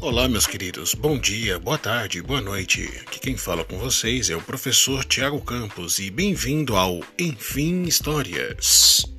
Olá, meus queridos. Bom dia, boa tarde, boa noite. Aqui quem fala com vocês é o professor Tiago Campos e bem-vindo ao Enfim Histórias.